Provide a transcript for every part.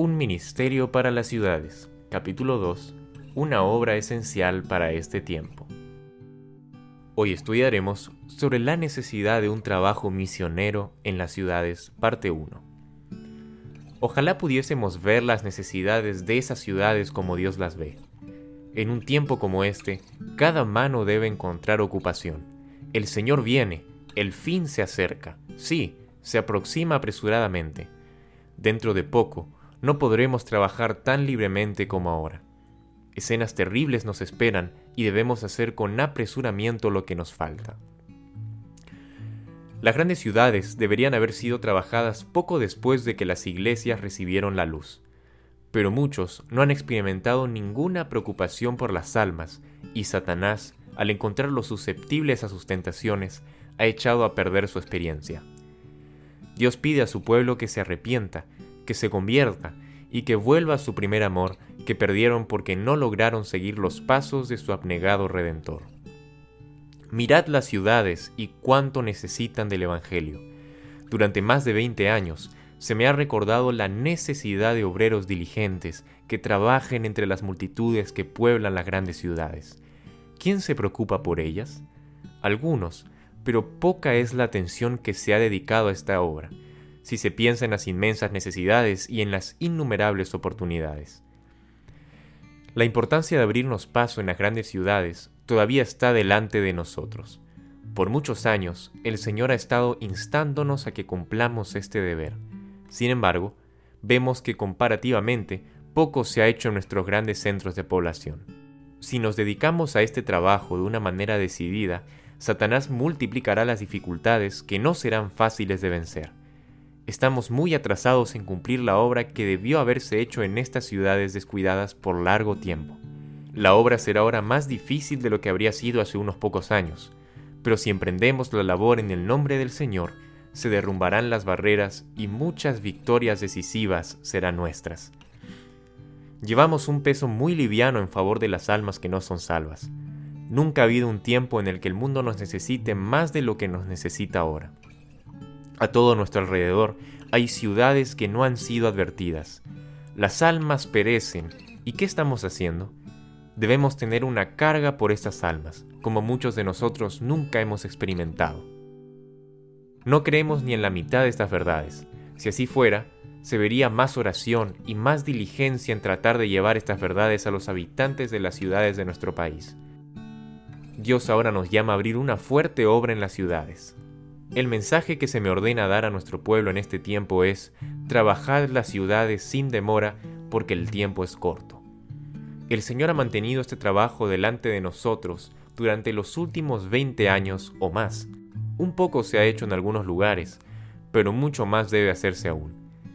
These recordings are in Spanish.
Un ministerio para las ciudades. Capítulo 2. Una obra esencial para este tiempo. Hoy estudiaremos sobre la necesidad de un trabajo misionero en las ciudades, parte 1. Ojalá pudiésemos ver las necesidades de esas ciudades como Dios las ve. En un tiempo como este, cada mano debe encontrar ocupación. El Señor viene, el fin se acerca, sí, se aproxima apresuradamente. Dentro de poco, no podremos trabajar tan libremente como ahora. Escenas terribles nos esperan y debemos hacer con apresuramiento lo que nos falta. Las grandes ciudades deberían haber sido trabajadas poco después de que las iglesias recibieron la luz, pero muchos no han experimentado ninguna preocupación por las almas y Satanás, al encontrarlos susceptibles a sus tentaciones, ha echado a perder su experiencia. Dios pide a su pueblo que se arrepienta que se convierta y que vuelva a su primer amor que perdieron porque no lograron seguir los pasos de su abnegado Redentor. Mirad las ciudades y cuánto necesitan del Evangelio. Durante más de 20 años se me ha recordado la necesidad de obreros diligentes que trabajen entre las multitudes que pueblan las grandes ciudades. ¿Quién se preocupa por ellas? Algunos, pero poca es la atención que se ha dedicado a esta obra si se piensa en las inmensas necesidades y en las innumerables oportunidades. La importancia de abrirnos paso en las grandes ciudades todavía está delante de nosotros. Por muchos años, el Señor ha estado instándonos a que cumplamos este deber. Sin embargo, vemos que comparativamente poco se ha hecho en nuestros grandes centros de población. Si nos dedicamos a este trabajo de una manera decidida, Satanás multiplicará las dificultades que no serán fáciles de vencer estamos muy atrasados en cumplir la obra que debió haberse hecho en estas ciudades descuidadas por largo tiempo. La obra será ahora más difícil de lo que habría sido hace unos pocos años, pero si emprendemos la labor en el nombre del Señor, se derrumbarán las barreras y muchas victorias decisivas serán nuestras. Llevamos un peso muy liviano en favor de las almas que no son salvas. Nunca ha habido un tiempo en el que el mundo nos necesite más de lo que nos necesita ahora. A todo nuestro alrededor hay ciudades que no han sido advertidas. Las almas perecen. ¿Y qué estamos haciendo? Debemos tener una carga por estas almas, como muchos de nosotros nunca hemos experimentado. No creemos ni en la mitad de estas verdades. Si así fuera, se vería más oración y más diligencia en tratar de llevar estas verdades a los habitantes de las ciudades de nuestro país. Dios ahora nos llama a abrir una fuerte obra en las ciudades, el mensaje que se me ordena dar a nuestro pueblo en este tiempo es, trabajad las ciudades sin demora, porque el tiempo es corto. El Señor ha mantenido este trabajo delante de nosotros durante los últimos 20 años o más. Un poco se ha hecho en algunos lugares, pero mucho más debe hacerse aún.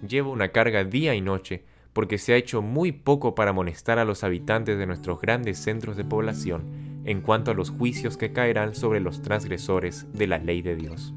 Llevo una carga día y noche porque se ha hecho muy poco para amonestar a los habitantes de nuestros grandes centros de población en cuanto a los juicios que caerán sobre los transgresores de la ley de Dios.